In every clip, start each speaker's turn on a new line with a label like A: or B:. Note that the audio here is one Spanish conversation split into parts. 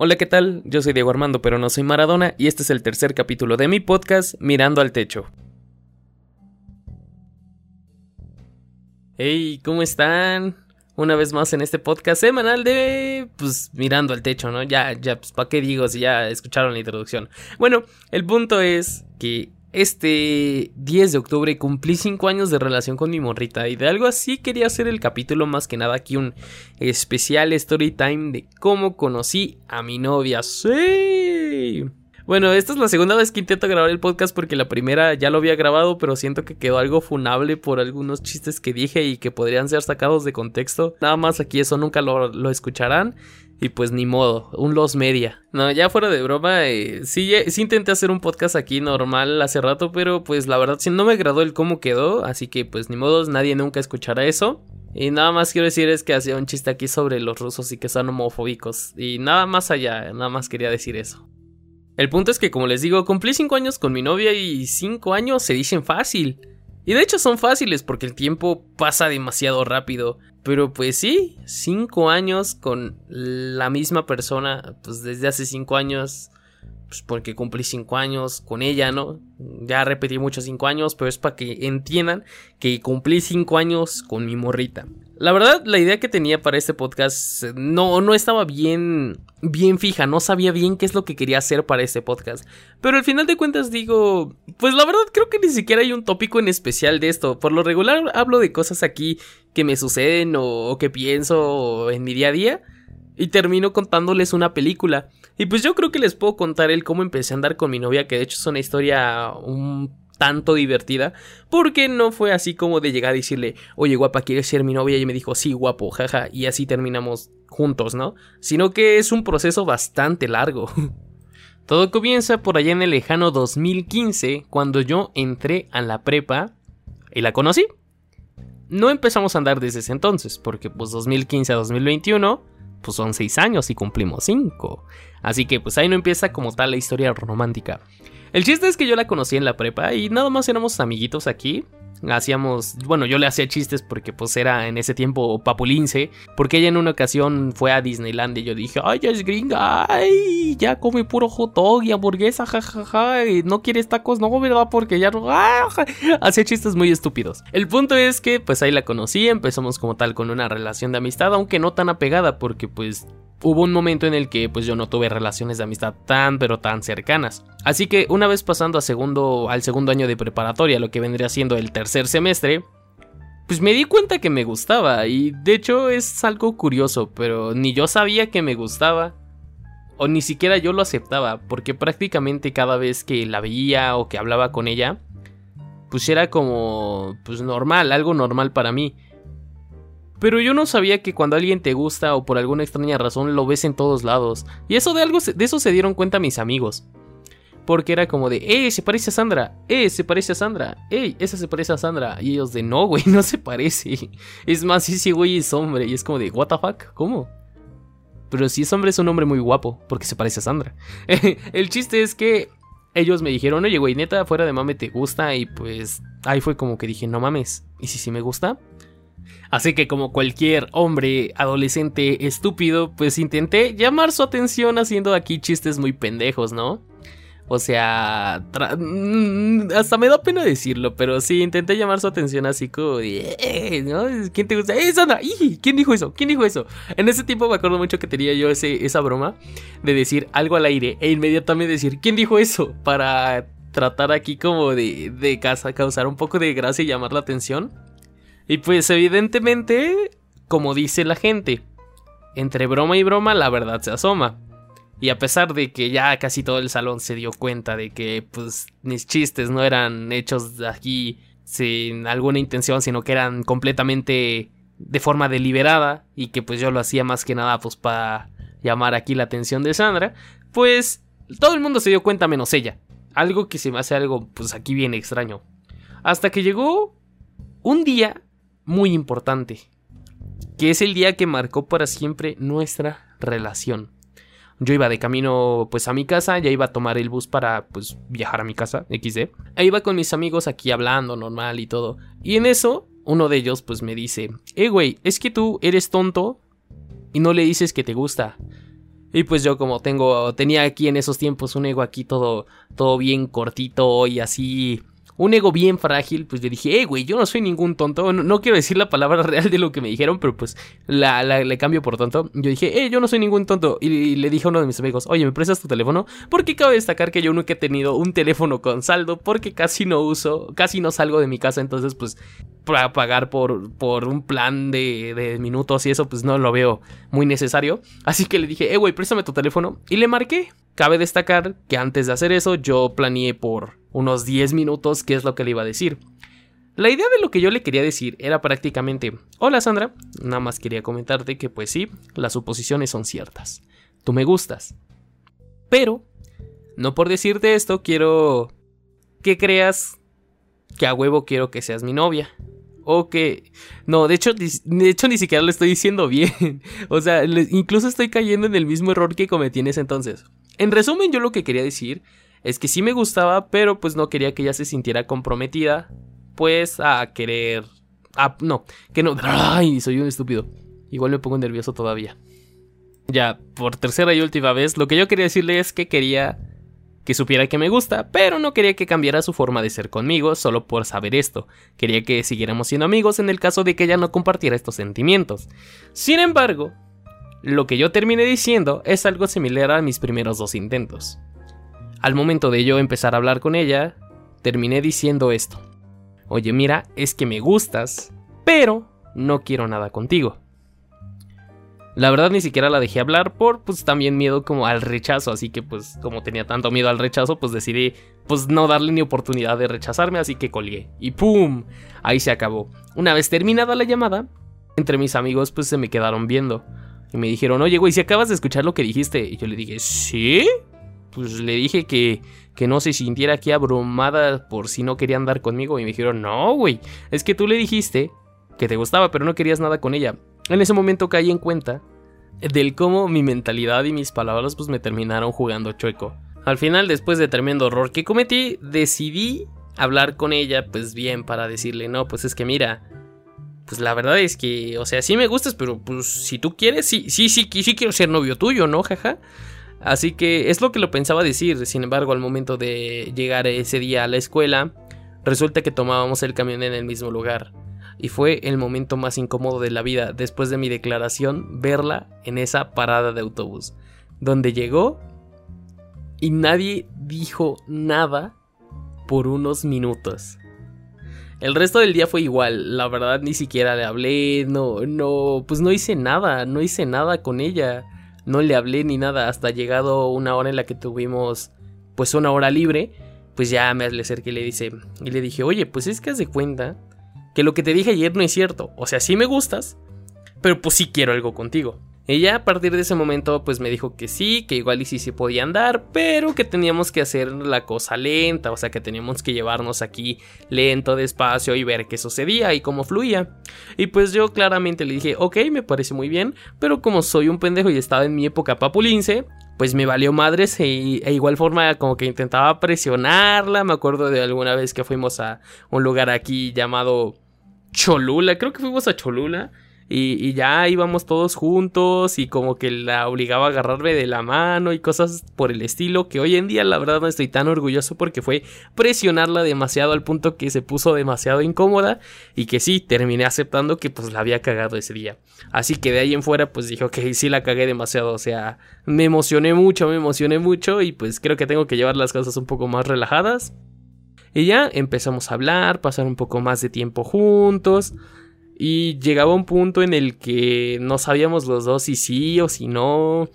A: Hola, ¿qué tal? Yo soy Diego Armando, pero no soy Maradona, y este es el tercer capítulo de mi podcast, Mirando al Techo. Hey, ¿cómo están? Una vez más en este podcast semanal de, pues, Mirando al Techo, ¿no? Ya, ya, pues, ¿para qué digo si ya escucharon la introducción? Bueno, el punto es que este 10 de octubre cumplí 5 años de relación con mi morrita y de algo así quería hacer el capítulo más que nada aquí un especial story time de cómo conocí a mi novia. Sí. Bueno, esta es la segunda vez que intento grabar el podcast porque la primera ya lo había grabado, pero siento que quedó algo funable por algunos chistes que dije y que podrían ser sacados de contexto. Nada más aquí eso nunca lo, lo escucharán. Y pues ni modo, un los media. No, ya fuera de broma, eh, sí, sí intenté hacer un podcast aquí normal hace rato, pero pues la verdad sí no me agradó el cómo quedó, así que pues ni modo, nadie nunca escuchará eso. Y nada más quiero decir es que hacía un chiste aquí sobre los rusos y que son homofóbicos. Y nada más allá, nada más quería decir eso. El punto es que como les digo, cumplí 5 años con mi novia y 5 años se dicen fácil. Y de hecho son fáciles porque el tiempo pasa demasiado rápido. Pero pues sí, cinco años con la misma persona, pues desde hace cinco años, pues porque cumplí cinco años con ella, ¿no? Ya repetí muchos cinco años, pero es para que entiendan que cumplí cinco años con mi morrita. La verdad, la idea que tenía para este podcast no, no estaba bien, bien fija, no sabía bien qué es lo que quería hacer para este podcast. Pero al final de cuentas digo, pues la verdad creo que ni siquiera hay un tópico en especial de esto. Por lo regular hablo de cosas aquí que me suceden o, o que pienso en mi día a día. Y termino contándoles una película. Y pues yo creo que les puedo contar el cómo empecé a andar con mi novia, que de hecho es una historia un tanto divertida, porque no fue así como de llegar a decirle, oye guapa, ¿quieres ser mi novia? Y me dijo, sí, guapo, jaja, y así terminamos juntos, ¿no? Sino que es un proceso bastante largo. Todo comienza por allá en el lejano 2015, cuando yo entré a la prepa y la conocí. No empezamos a andar desde ese entonces, porque pues 2015 a 2021, pues son 6 años y cumplimos 5. Así que pues ahí no empieza como tal la historia romántica. El chiste es que yo la conocí en la prepa y nada más éramos amiguitos aquí. Hacíamos, bueno, yo le hacía chistes porque pues era en ese tiempo papulince, porque ella en una ocasión fue a Disneyland y yo dije, ay, ya es gringa, ay, ya come puro hot dog y hamburguesa, jajaja, y no quieres tacos, no, ¿verdad? Porque ya no, hacía chistes muy estúpidos. El punto es que pues ahí la conocí, empezamos como tal con una relación de amistad, aunque no tan apegada, porque pues hubo un momento en el que pues yo no tuve relaciones de amistad tan pero tan cercanas. Así que una vez pasando segundo, al segundo año de preparatoria, lo que vendría siendo el tercer semestre, pues me di cuenta que me gustaba y de hecho es algo curioso, pero ni yo sabía que me gustaba o ni siquiera yo lo aceptaba, porque prácticamente cada vez que la veía o que hablaba con ella, pues era como pues normal, algo normal para mí. Pero yo no sabía que cuando alguien te gusta o por alguna extraña razón lo ves en todos lados. Y eso de algo de eso se dieron cuenta mis amigos. Porque era como de, ¡eh! Se parece a Sandra, ¡eh! Se parece a Sandra, ¡eh! Esa se parece a Sandra. Y ellos de, no, güey, no se parece. Es más, ese güey es hombre. Y es como de, ¿what the fuck? ¿Cómo? Pero si es hombre, es un hombre muy guapo, porque se parece a Sandra. El chiste es que ellos me dijeron, oye, güey, neta, fuera de mame te gusta. Y pues ahí fue como que dije, no mames. ¿Y si sí me gusta? Así que como cualquier hombre adolescente estúpido, pues intenté llamar su atención haciendo aquí chistes muy pendejos, ¿no? O sea, mm, hasta me da pena decirlo, pero sí, intenté llamar su atención así como eh", ¿no? ¿Quién te gusta? ¡Eh, Sandra! ¿Quién dijo eso? ¿Quién dijo eso? En ese tiempo me acuerdo mucho que tenía yo ese, esa broma de decir algo al aire e inmediatamente decir, ¿quién dijo eso? Para tratar aquí como de, de causar un poco de gracia y llamar la atención. Y pues evidentemente, como dice la gente, entre broma y broma la verdad se asoma. Y a pesar de que ya casi todo el salón se dio cuenta de que pues mis chistes no eran hechos aquí sin alguna intención, sino que eran completamente de forma deliberada y que pues yo lo hacía más que nada pues para llamar aquí la atención de Sandra, pues todo el mundo se dio cuenta menos ella. Algo que se me hace algo pues aquí bien extraño. Hasta que llegó un día muy importante, que es el día que marcó para siempre nuestra relación. Yo iba de camino pues a mi casa, ya iba a tomar el bus para pues viajar a mi casa, XD. E iba con mis amigos aquí hablando normal y todo. Y en eso, uno de ellos pues me dice, eh güey, es que tú eres tonto y no le dices que te gusta. Y pues yo como tengo, tenía aquí en esos tiempos un ego aquí todo, todo bien cortito y así un ego bien frágil, pues yo dije, eh, güey, yo no soy ningún tonto. No, quiero decir la palabra real de lo que me dijeron, pero pues la, le cambio por tonto. Yo dije, eh, yo no soy ningún tonto. Y, le dije a uno de mis amigos, oye, ¿me prestas tu teléfono? Porque cabe destacar que yo nunca he tenido un teléfono con saldo porque casi no uso, casi no salgo de mi casa. Entonces, pues, para pagar por, por un plan de, de minutos y eso, pues no lo veo muy necesario. Así que le dije, eh, güey, préstame tu teléfono. Y le marqué. Cabe destacar que antes de hacer eso, yo planeé por unos 10 minutos qué es lo que le iba a decir. La idea de lo que yo le quería decir era prácticamente, hola Sandra, nada más quería comentarte que pues sí, las suposiciones son ciertas. Tú me gustas. Pero, no por decirte esto, quiero que creas que a huevo quiero que seas mi novia. O que... No, de hecho, de hecho ni siquiera lo estoy diciendo bien. o sea, incluso estoy cayendo en el mismo error que cometí en ese entonces. En resumen, yo lo que quería decir es que sí me gustaba, pero pues no quería que ella se sintiera comprometida, pues a querer... Ah, no, que no... Ay, soy un estúpido. Igual me pongo nervioso todavía. Ya, por tercera y última vez, lo que yo quería decirle es que quería que supiera que me gusta, pero no quería que cambiara su forma de ser conmigo solo por saber esto. Quería que siguiéramos siendo amigos en el caso de que ella no compartiera estos sentimientos. Sin embargo, lo que yo terminé diciendo es algo similar a mis primeros dos intentos. Al momento de yo empezar a hablar con ella, terminé diciendo esto. Oye, mira, es que me gustas, pero no quiero nada contigo. La verdad ni siquiera la dejé hablar por pues también miedo como al rechazo, así que pues como tenía tanto miedo al rechazo, pues decidí pues no darle ni oportunidad de rechazarme, así que colgué. Y ¡pum! Ahí se acabó. Una vez terminada la llamada, entre mis amigos pues se me quedaron viendo. Y me dijeron, oye güey, si acabas de escuchar lo que dijiste. Y yo le dije, ¿sí? Pues le dije que, que no se sintiera aquí abrumada por si no quería andar conmigo. Y me dijeron, no, güey, es que tú le dijiste que te gustaba, pero no querías nada con ella. En ese momento caí en cuenta del cómo mi mentalidad y mis palabras pues me terminaron jugando chueco. Al final, después de tremendo error que cometí, decidí hablar con ella pues bien para decirle, no, pues es que mira, pues la verdad es que, o sea, sí me gustas, pero pues si tú quieres, sí, sí, sí, sí quiero ser novio tuyo, ¿no? Jaja. Así que es lo que lo pensaba decir, sin embargo al momento de llegar ese día a la escuela, resulta que tomábamos el camión en el mismo lugar. Y fue el momento más incómodo de la vida, después de mi declaración, verla en esa parada de autobús, donde llegó y nadie dijo nada por unos minutos. El resto del día fue igual, la verdad ni siquiera le hablé, no, no, pues no hice nada, no hice nada con ella no le hablé ni nada hasta llegado una hora en la que tuvimos pues una hora libre, pues ya me acerqué y le dice y le dije, "Oye, pues es que haz de cuenta que lo que te dije ayer no es cierto, o sea, sí me gustas, pero pues sí quiero algo contigo." Ella a partir de ese momento pues me dijo que sí, que igual y sí se podía andar, pero que teníamos que hacer la cosa lenta, o sea que teníamos que llevarnos aquí lento, despacio y ver qué sucedía y cómo fluía. Y pues yo claramente le dije, ok, me parece muy bien, pero como soy un pendejo y estaba en mi época papulince, pues me valió madres e, e, igual forma como que intentaba presionarla, me acuerdo de alguna vez que fuimos a un lugar aquí llamado Cholula, creo que fuimos a Cholula y, ya íbamos todos juntos y como que la obligaba a agarrarme de la mano y cosas por el estilo que hoy en día la verdad no estoy tan orgulloso porque fue presionarla demasiado al punto que se puso demasiado incómoda y que sí, terminé aceptando que pues la había cagado ese día. Así que de ahí en fuera pues dije, ok, sí la cagué demasiado, o sea, me emocioné mucho, me emocioné mucho y pues creo que tengo que llevar las cosas un poco más relajadas. Y ya empezamos a hablar, pasar un poco más de tiempo juntos. Y llegaba un punto en el que no sabíamos los dos si sí o si no.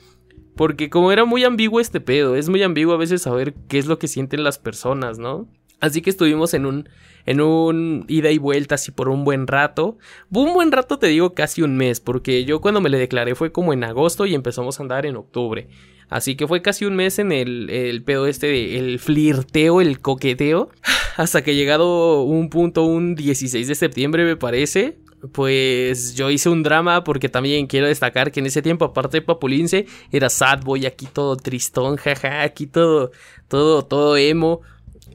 A: Porque como era muy ambiguo este pedo, es muy ambiguo a veces saber qué es lo que sienten las personas, ¿no? Así que estuvimos en un, en un ida y vuelta así por un buen rato. Un buen rato te digo casi un mes, porque yo cuando me le declaré fue como en agosto y empezamos a andar en octubre. Así que fue casi un mes en el, el pedo este de el flirteo, el coqueteo. Hasta que llegado un punto, un 16 de septiembre me parece, pues yo hice un drama porque también quiero destacar que en ese tiempo, aparte de Papulince, era sad boy, aquí todo tristón, jaja, aquí todo, todo, todo emo.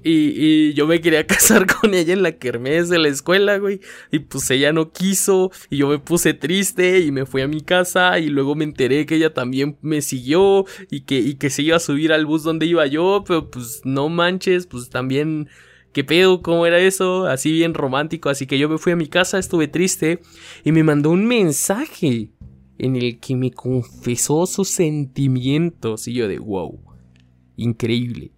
A: Y, yo me quería casar con ella en la kermés de la escuela, güey. Y pues ella no quiso. Y yo me puse triste y me fui a mi casa. Y luego me enteré que ella también me siguió. Y que, y que se iba a subir al bus donde iba yo. Pero pues no manches, pues también. ¿Qué pedo? ¿Cómo era eso? Así bien romántico. Así que yo me fui a mi casa, estuve triste. Y me mandó un mensaje en el que me confesó sus sentimientos. Y yo de wow. Increíble.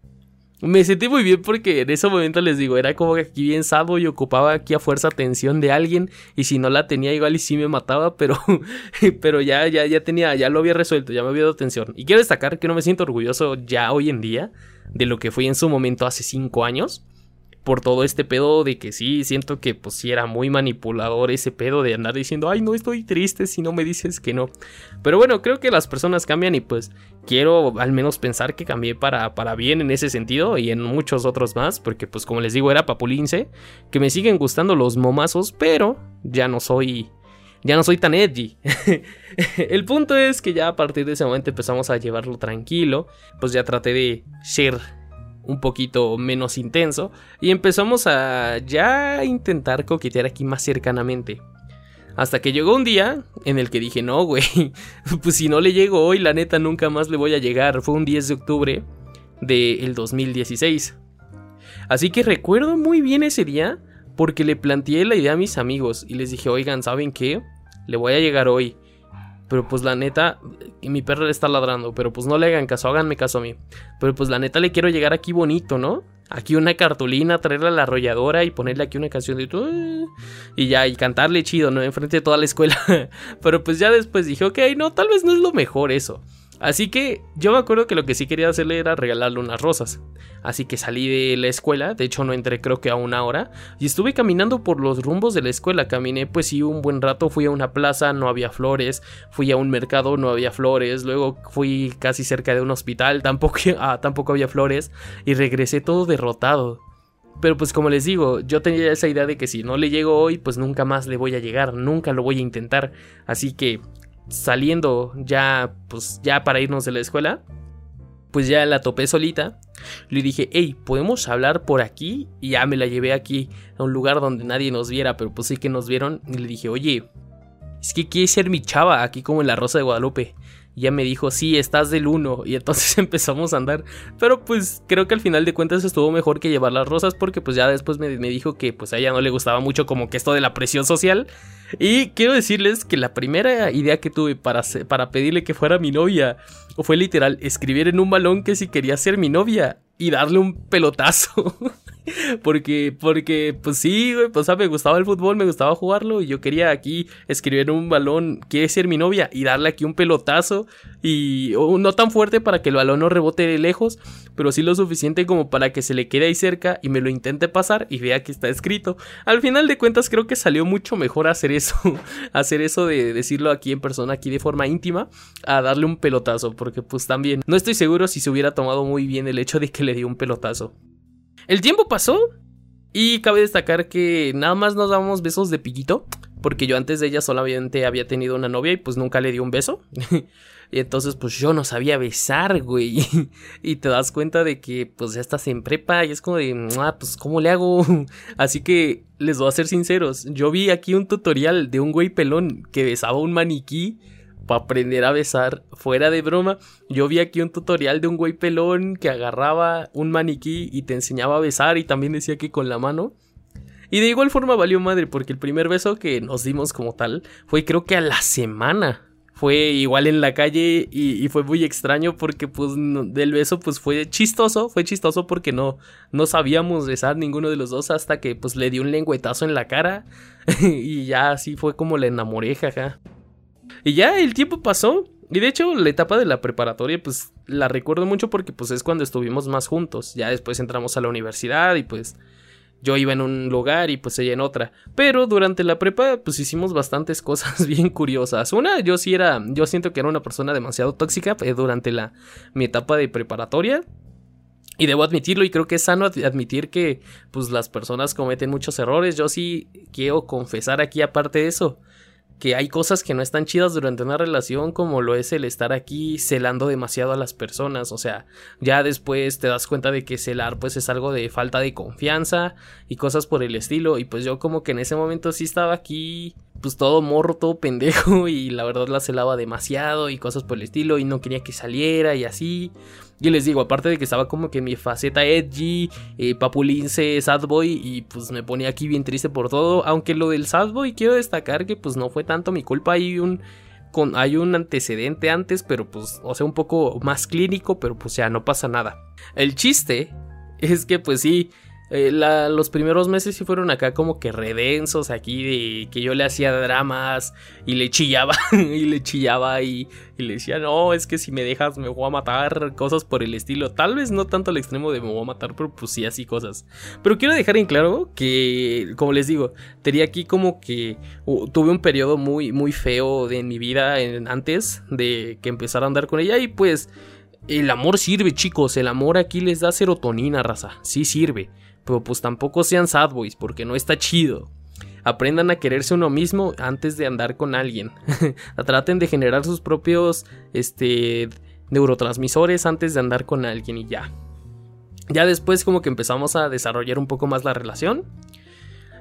A: Me sentí muy bien porque en ese momento les digo, era como que aquí bien sabo y ocupaba aquí a fuerza atención de alguien y si no la tenía igual y sí me mataba, pero, pero ya, ya, ya tenía, ya lo había resuelto, ya me había dado atención. Y quiero destacar que no me siento orgulloso ya hoy en día de lo que fui en su momento hace cinco años por todo este pedo de que sí, siento que pues sí era muy manipulador ese pedo de andar diciendo, ay, no estoy triste si no me dices que no. Pero bueno, creo que las personas cambian y pues quiero al menos pensar que cambié para, para bien en ese sentido y en muchos otros más, porque pues como les digo era papulince, que me siguen gustando los momazos, pero ya no soy... Ya no soy tan edgy. el punto es que ya a partir de ese momento empezamos a llevarlo tranquilo. Pues ya traté de ser un poquito menos intenso y empezamos a ya intentar coquetear aquí más cercanamente. Hasta que llegó un día en el que dije, no, güey, pues si no le llego hoy, la neta nunca más le voy a llegar. Fue un 10 de octubre del 2016. Así que recuerdo muy bien ese día porque le planteé la idea a mis amigos y les dije, oigan, ¿saben qué? Le voy a llegar hoy. Pero pues la neta, mi perro le está ladrando, pero pues no le hagan caso, háganme caso a mí. Pero pues la neta le quiero llegar aquí bonito, ¿no? Aquí una cartulina, traerle a la arrolladora y ponerle aquí una canción de... Y ya, y cantarle chido, ¿no? Enfrente de toda la escuela. pero pues ya después dije, ok, no, tal vez no es lo mejor eso. Así que yo me acuerdo que lo que sí quería hacerle era regalarle unas rosas. Así que salí de la escuela, de hecho no entré creo que a una hora, y estuve caminando por los rumbos de la escuela. Caminé pues sí un buen rato, fui a una plaza, no había flores, fui a un mercado, no había flores, luego fui casi cerca de un hospital, tampoco, ah, tampoco había flores, y regresé todo derrotado. Pero pues como les digo, yo tenía esa idea de que si no le llego hoy, pues nunca más le voy a llegar, nunca lo voy a intentar. Así que saliendo ya, pues ya para irnos de la escuela, pues ya la topé solita. Le dije, hey, ¿podemos hablar por aquí? Y ya me la llevé aquí a un lugar donde nadie nos viera, pero pues sí que nos vieron. Y le dije, oye, es que quiere ser mi chava aquí como en la Rosa de Guadalupe. Y ya me dijo, sí, estás del uno. Y entonces empezamos a andar. Pero pues creo que al final de cuentas estuvo mejor que llevar las rosas. Porque pues ya después me, me dijo que pues a ella no le gustaba mucho como que esto de la presión social. Y quiero decirles que la primera idea que tuve para, para pedirle que fuera mi novia fue literal escribir en un balón que si quería ser mi novia y darle un pelotazo. porque, porque, pues sí, güey, pues me gustaba el fútbol, me gustaba jugarlo y yo quería aquí escribir un balón, quiere ser mi novia y darle aquí un pelotazo y no tan fuerte para que el balón no rebote de lejos, pero sí lo suficiente como para que se le quede ahí cerca y me lo intente pasar y vea que está escrito. Al final de cuentas creo que salió mucho mejor hacer eso, hacer eso de decirlo aquí en persona, aquí de forma íntima, a darle un pelotazo, porque pues también no estoy seguro si se hubiera tomado muy bien el hecho de que le dio un pelotazo. El tiempo pasó y cabe destacar que nada más nos dábamos besos de piquito, porque yo antes de ella solamente había tenido una novia y pues nunca le di un beso. Y entonces, pues yo no sabía besar, güey. Y te das cuenta de que, pues ya estás en prepa y es como de, ah, pues, ¿cómo le hago? Así que les voy a ser sinceros. Yo vi aquí un tutorial de un güey pelón que besaba un maniquí para aprender a besar. Fuera de broma, yo vi aquí un tutorial de un güey pelón que agarraba un maniquí y te enseñaba a besar y también decía que con la mano. Y de igual forma valió madre porque el primer beso que nos dimos como tal fue creo que a la semana fue igual en la calle y, fue muy extraño porque pues del beso pues fue chistoso, fue chistoso porque no, no sabíamos besar ninguno de los dos hasta que pues le di un lengüetazo en la cara y ya así fue como la enamoré, jaja. Y ya el tiempo pasó y de hecho la etapa de la preparatoria pues la recuerdo mucho porque pues es cuando estuvimos más juntos, ya después entramos a la universidad y pues yo iba en un lugar y pues ella en otra. Pero durante la prepa pues hicimos bastantes cosas bien curiosas. Una, yo sí era, yo siento que era una persona demasiado tóxica eh, durante la, mi etapa de preparatoria. Y debo admitirlo y creo que es sano admitir que pues las personas cometen muchos errores. Yo sí quiero confesar aquí aparte de eso que hay cosas que no están chidas durante una relación como lo es el estar aquí celando demasiado a las personas, o sea, ya después te das cuenta de que celar pues es algo de falta de confianza y cosas por el estilo y pues yo como que en ese momento sí estaba aquí pues todo morro, todo pendejo y la verdad la celaba demasiado y cosas por el estilo y no quería que saliera y así. Y les digo, aparte de que estaba como que mi faceta edgy, eh, papulince, sadboy y pues me ponía aquí bien triste por todo. Aunque lo del sadboy quiero destacar que pues no fue tanto mi culpa, hay un... Con, hay un antecedente antes, pero pues, o sea, un poco más clínico, pero pues ya no pasa nada. El chiste es que pues sí, eh, los primeros meses sí fueron acá como que redensos aquí de que yo le hacía dramas y le chillaba y le chillaba y, le decía no es que si me dejas me voy a matar cosas por el estilo. Tal vez no tanto al extremo de me voy a matar pero pues sí así cosas. Pero quiero dejar en claro que como les digo tenía aquí como que tuve un periodo muy muy feo de, mi vida antes de que empezara a andar con ella. Y pues el amor sirve chicos. El amor aquí les da serotonina raza. Sí sirve pues tampoco sean sad boys porque no está chido. Aprendan a quererse uno mismo antes de andar con alguien. Traten de generar sus propios este, neurotransmisores antes de andar con alguien y ya. Ya después como que empezamos a desarrollar un poco más la relación.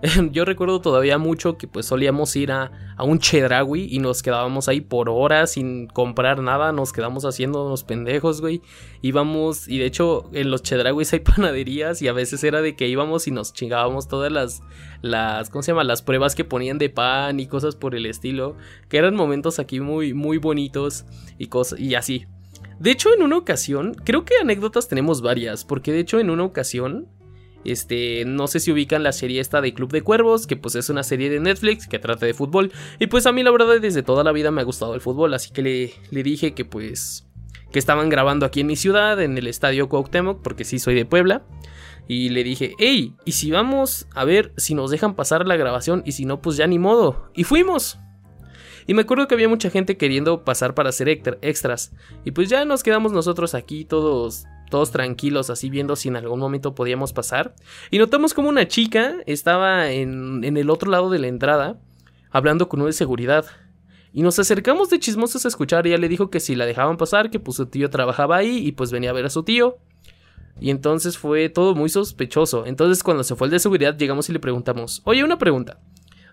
A: Yo recuerdo todavía mucho que pues solíamos ir a, un Chedraui y nos quedábamos ahí por horas sin comprar nada, nos quedamos haciendo unos pendejos, güey. Íbamos, y de hecho en los Chedrauis hay panaderías y a veces era de que íbamos y nos chingábamos todas las, las, ¿cómo se llama? Las pruebas que ponían de pan y cosas por el estilo, que eran momentos aquí muy, muy bonitos y cosas, y así. De hecho, en una ocasión, creo que anécdotas tenemos varias, porque de hecho en una ocasión este, no sé si ubican la serie esta de Club de Cuervos, que pues es una serie de Netflix que trata de fútbol. Y pues a mí la verdad desde toda la vida me ha gustado el fútbol, así que le, le dije que pues que estaban grabando aquí en mi ciudad, en el estadio Cuauhtémoc, porque sí soy de Puebla. Y le dije, hey, ¿y si vamos a ver si nos dejan pasar la grabación? Y si no, pues ya ni modo. Y fuimos. Y me acuerdo que había mucha gente queriendo pasar para hacer extras. Y pues ya nos quedamos nosotros aquí todos todos tranquilos, así viendo si en algún momento podíamos pasar. Y notamos como una chica estaba en, en el otro lado de la entrada, hablando con uno de seguridad. Y nos acercamos de chismosos a escuchar. Y ella le dijo que si la dejaban pasar, que pues su tío trabajaba ahí y pues venía a ver a su tío. Y entonces fue todo muy sospechoso. Entonces cuando se fue el de seguridad llegamos y le preguntamos, oye, una pregunta.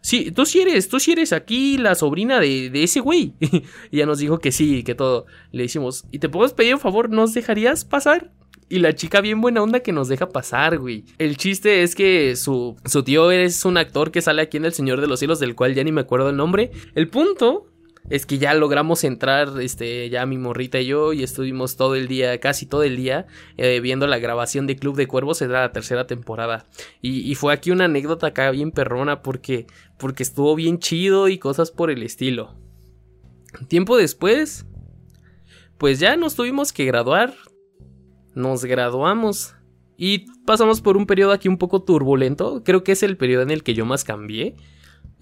A: Sí, tú sí eres, tú sí eres aquí la sobrina de, de ese güey. y ella nos dijo que sí, que todo. Le decimos, ¿y te puedo pedir un favor? ¿Nos dejarías pasar? Y la chica bien buena onda que nos deja pasar, güey. El chiste es que su, su tío es un actor que sale aquí en El Señor de los Cielos, del cual ya ni me acuerdo el nombre. El punto es que ya logramos entrar, este, ya mi morrita y yo, y estuvimos todo el día, casi todo el día, eh, viendo la grabación de Club de Cuervos, era la tercera temporada. Y, y, fue aquí una anécdota acá bien perrona, porque, porque estuvo bien chido y cosas por el estilo. Tiempo después, pues ya nos tuvimos que graduar. Nos graduamos. Y pasamos por un periodo aquí un poco turbulento. Creo que es el periodo en el que yo más cambié.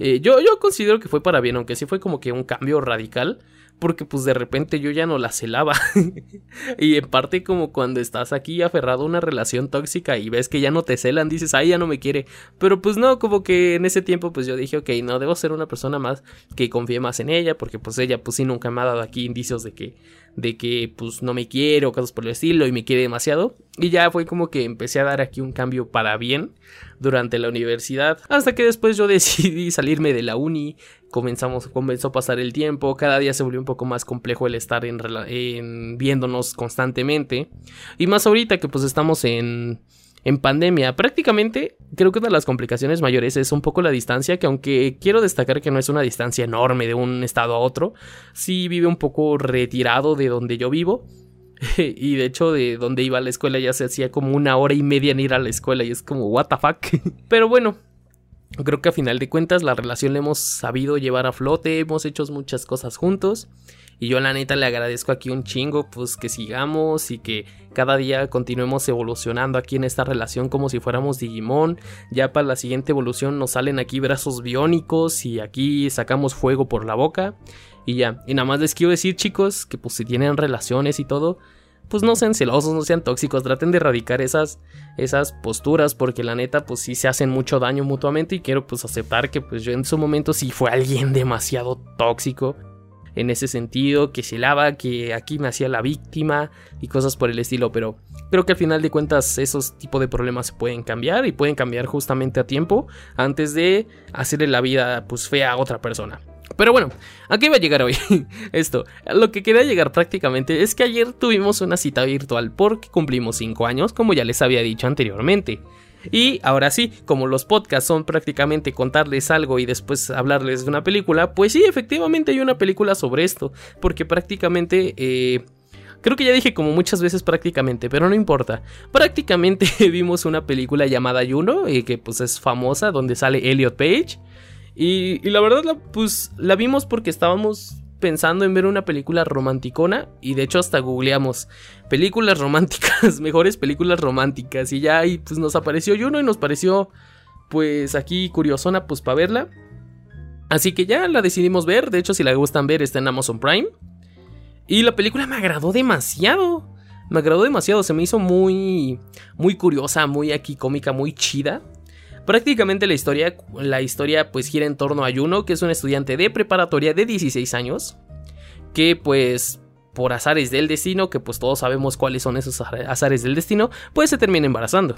A: Eh, yo, yo considero que fue para bien, aunque sí fue como que un cambio radical. Porque pues de repente yo ya no la celaba. y en parte como cuando estás aquí aferrado a una relación tóxica y ves que ya no te celan, dices, ay, ya no me quiere. Pero pues no, como que en ese tiempo pues yo dije, ok, no, debo ser una persona más que confíe más en ella. Porque pues ella pues sí nunca me ha dado aquí indicios de que de que pues no me quiere o cosas por el estilo y me quiere demasiado. Y ya fue como que empecé a dar aquí un cambio para bien durante la universidad. Hasta que después yo decidí salirme de la uni. Comenzamos, comenzó a pasar el tiempo. Cada día se volvió un poco más complejo el estar en, en viéndonos constantemente. Y más ahorita que pues estamos en en pandemia. Prácticamente creo que una de las complicaciones mayores es un poco la distancia, que aunque quiero destacar que no es una distancia enorme de un estado a otro, sí vive un poco retirado de donde yo vivo. y de hecho de donde iba a la escuela ya se hacía como una hora y media en ir a la escuela y es como what the fuck. Pero bueno, creo que a final de cuentas la relación la hemos sabido llevar a flote, hemos hecho muchas cosas juntos y yo la neta le agradezco aquí un chingo, pues que sigamos y que cada día continuemos evolucionando aquí en esta relación como si fuéramos Digimon. Ya para la siguiente evolución nos salen aquí brazos biónicos y aquí sacamos fuego por la boca. Y ya, y nada más les quiero decir chicos que pues si tienen relaciones y todo, pues no sean celosos, no sean tóxicos, traten de erradicar esas, esas posturas porque la neta pues sí se hacen mucho daño mutuamente y quiero pues aceptar que pues yo en su momento sí fue alguien demasiado tóxico en ese sentido, que se lava, que aquí me hacía la víctima y cosas por el estilo, pero creo que al final de cuentas esos tipos de problemas se pueden cambiar y pueden cambiar justamente a tiempo antes de hacerle la vida pues fea a otra persona. Pero bueno, ¿a qué iba a llegar hoy? Esto, lo que quería llegar prácticamente es que ayer tuvimos una cita virtual porque cumplimos 5 años, como ya les había dicho anteriormente. Y ahora sí, como los podcasts son prácticamente contarles algo y después hablarles de una película, pues sí, efectivamente hay una película sobre esto, porque prácticamente... Eh, creo que ya dije como muchas veces prácticamente, pero no importa. Prácticamente vimos una película llamada Juno, eh, que pues es famosa, donde sale Elliot Page. Y, la verdad, la, pues la vimos porque estábamos pensando en ver una película romanticona y de hecho hasta googleamos películas románticas, mejores películas románticas y ya ahí pues nos apareció Juno y nos pareció pues aquí curiosona pues para verla. Así que ya la decidimos ver, de hecho si la gustan ver está en Amazon Prime. Y la película me agradó demasiado. Me agradó demasiado, se me hizo muy muy curiosa, muy aquí cómica, muy chida. Prácticamente la historia, la historia pues gira en torno a Juno, que es un estudiante de preparatoria de 16 años, que pues por azares del destino, que pues todos sabemos cuáles son esos azares del destino, pues se termina embarazando.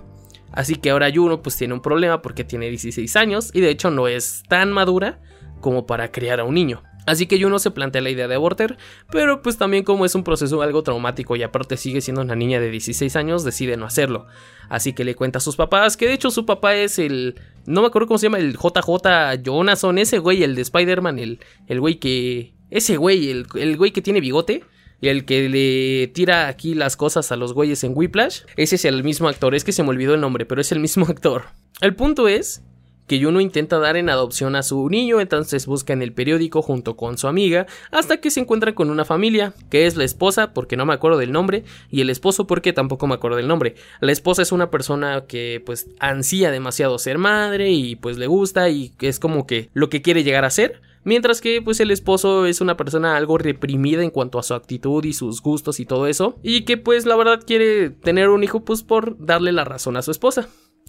A: Así que ahora Juno pues tiene un problema porque tiene 16 años y de hecho no es tan madura como para criar a un niño. Así que Juno se plantea la idea de abortar, pero pues también como es un proceso algo traumático y aparte sigue siendo una niña de 16 años, decide no hacerlo. Así que le cuenta a sus papás, que de hecho su papá es el... No me acuerdo cómo se llama, el JJ Jonathan, ese güey, el de Spider-Man, el, el güey que... Ese güey, el, el güey que tiene bigote. El que le tira aquí las cosas a los güeyes en Whiplash. Ese es el mismo actor, es que se me olvidó el nombre, pero es el mismo actor. El punto es que Juno intenta dar en adopción a su niño, entonces busca en el periódico junto con su amiga hasta que se encuentran con una familia, que es la esposa, porque no me acuerdo del nombre, y el esposo porque tampoco me acuerdo del nombre. La esposa es una persona que pues ansía demasiado ser madre y pues le gusta y es como que lo que quiere llegar a ser. Mientras que pues el esposo es una persona algo reprimida en cuanto a su actitud y sus gustos y todo eso. Y que pues la verdad quiere tener un hijo pues por darle la razón a su esposa.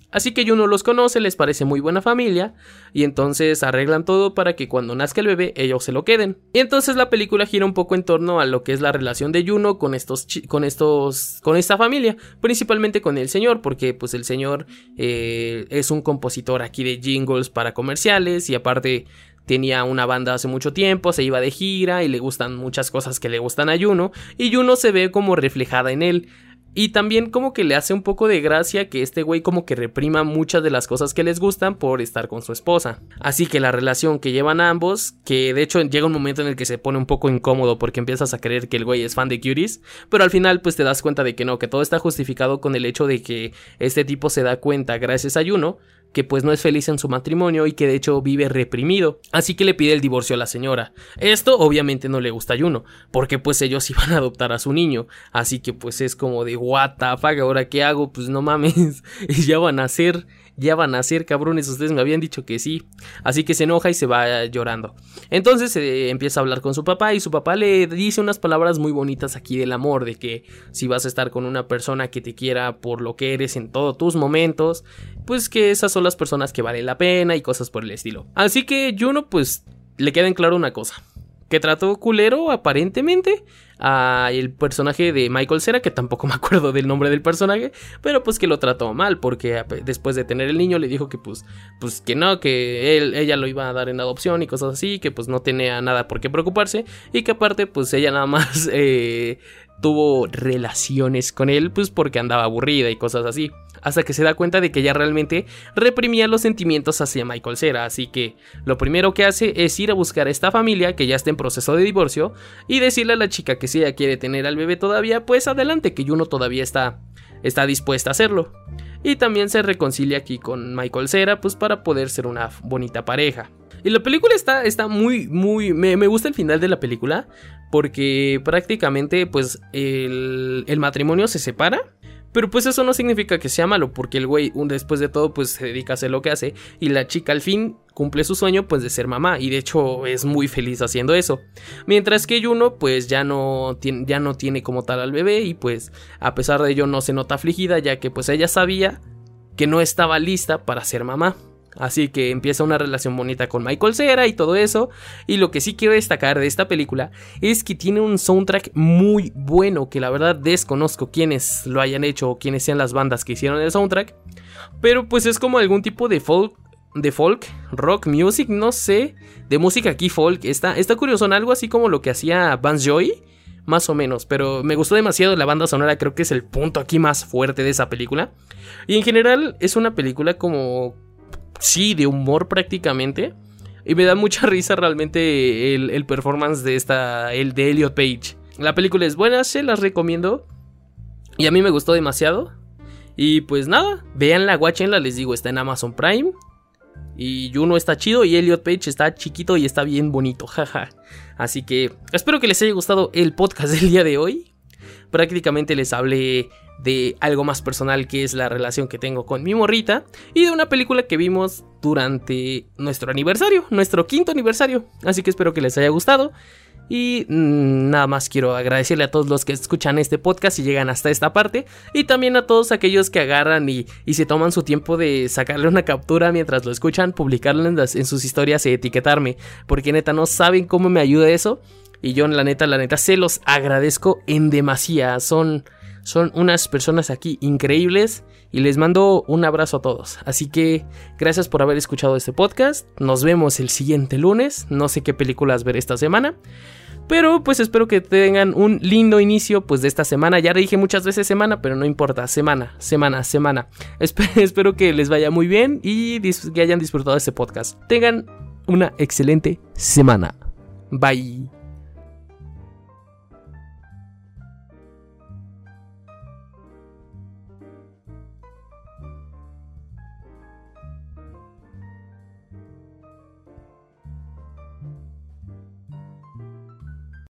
A: Así que Juno los conoce, les parece muy buena familia y entonces arreglan todo para que cuando nazca el bebé ellos se lo queden. Y entonces la película gira un poco en torno a lo que es la relación de Juno con estos con estos con esta familia, principalmente con el señor, porque pues el señor eh, es un compositor aquí de jingles para comerciales y aparte tenía una banda hace mucho tiempo, se iba de gira y le gustan muchas cosas que le gustan a Juno y Juno se ve como reflejada en él. Y también como que le hace un poco de gracia que este güey como que reprima muchas de las cosas que les gustan por estar con su esposa. Así que la relación que llevan ambos, que de hecho llega un momento en el que se pone un poco incómodo porque empiezas a creer que el güey es fan de Cuties, pero al final pues te das cuenta de que no, que todo está justificado con el hecho de que este tipo se da cuenta gracias a Juno que pues no es feliz en su matrimonio y que de hecho vive reprimido, así que le pide el divorcio a la señora. Esto obviamente no le gusta a Juno, porque pues ellos iban a adoptar a su niño, así que pues es como de what ahora qué hago, pues no mames, ya van a ser ya van a ser cabrones, ustedes me habían dicho que sí. Así que se enoja y se va llorando. Entonces se empieza a hablar con su papá y su papá le dice unas palabras muy bonitas aquí del amor, de que si vas a estar con una persona que te quiera por lo que eres en todos tus momentos, pues que esas son las personas que valen la pena y cosas por el estilo. Así que Juno pues le queda en claro una cosa que trató culero aparentemente a el personaje de Michael Cera, que tampoco me acuerdo del nombre del personaje, pero pues que lo trató mal porque después de tener el niño le dijo que pues pues que no, que él ella lo iba a dar en adopción y cosas así, que pues no tenía nada por qué preocuparse y que aparte pues ella nada más eh, tuvo relaciones con él pues porque andaba aburrida y cosas así hasta que se da cuenta de que ella realmente reprimía los sentimientos hacia Michael Cera, así que lo primero que hace es ir a buscar a esta familia que ya está en proceso de divorcio y decirle a la chica que si ella quiere tener al bebé todavía, pues adelante, que Juno todavía está, está dispuesta a hacerlo. Y también se reconcilia aquí con Michael Cera, pues para poder ser una bonita pareja. Y la película está, está muy, muy... Me, me, gusta el final de la película porque prácticamente pues el, el matrimonio se separa Pero pues eso no significa que sea malo, porque el güey, después de todo, pues se dedica a hacer lo que hace. Y la chica al fin cumple su sueño, pues de ser mamá. Y de hecho es muy feliz haciendo eso. Mientras que Juno, pues ya no, ya no tiene como tal al bebé. Y pues a pesar de ello no se nota afligida, ya que pues ella sabía que no estaba lista para ser mamá. Así que empieza una relación bonita con Michael Cera y todo eso. Y lo que sí quiero destacar de esta película es que tiene un soundtrack muy bueno, que la verdad desconozco quiénes lo hayan hecho o quiénes sean las bandas que hicieron el soundtrack. Pero pues es como algún tipo de folk, de folk, rock music, no sé, de música aquí folk. Está, está curioso, en algo así como lo que hacía Vance Joy. Más o menos, pero me gustó demasiado la banda sonora, creo que es el punto aquí más fuerte de esa película. Y en general es una película como sí, de humor prácticamente. Y me da mucha risa realmente el, performance de esta, el de Elliot Page. La película es buena, se las recomiendo. Y a mí me gustó demasiado. Y pues nada, veanla, guachenla, les digo, está en Amazon Prime. Y Juno está chido y Elliot Page está chiquito y está bien bonito, jaja. Así que espero que les haya gustado el podcast del día de hoy. Prácticamente les hablé de algo más personal que es la relación que tengo con mi morrita y de una película que vimos durante nuestro aniversario, nuestro quinto aniversario. Así que espero que les haya gustado. Y mm, nada más quiero agradecerle a todos los que escuchan este podcast y llegan hasta esta parte. Y también a todos aquellos que agarran y, se toman su tiempo de sacarle una captura mientras lo escuchan, publicarlo en, en sus historias y etiquetarme. Porque neta no saben cómo me ayuda eso. Y yo la neta, la neta, se los agradezco en demasía. Son son unas personas aquí increíbles y les mando un abrazo a todos. Así que gracias por haber escuchado este podcast. Nos vemos el siguiente lunes. No sé qué películas ver esta semana. Pero pues espero que tengan un lindo inicio pues de esta semana. Ya le dije muchas veces semana, pero no importa. Semana, semana, semana. espero que les vaya muy bien y que hayan disfrutado este podcast. Tengan una excelente semana. Bye.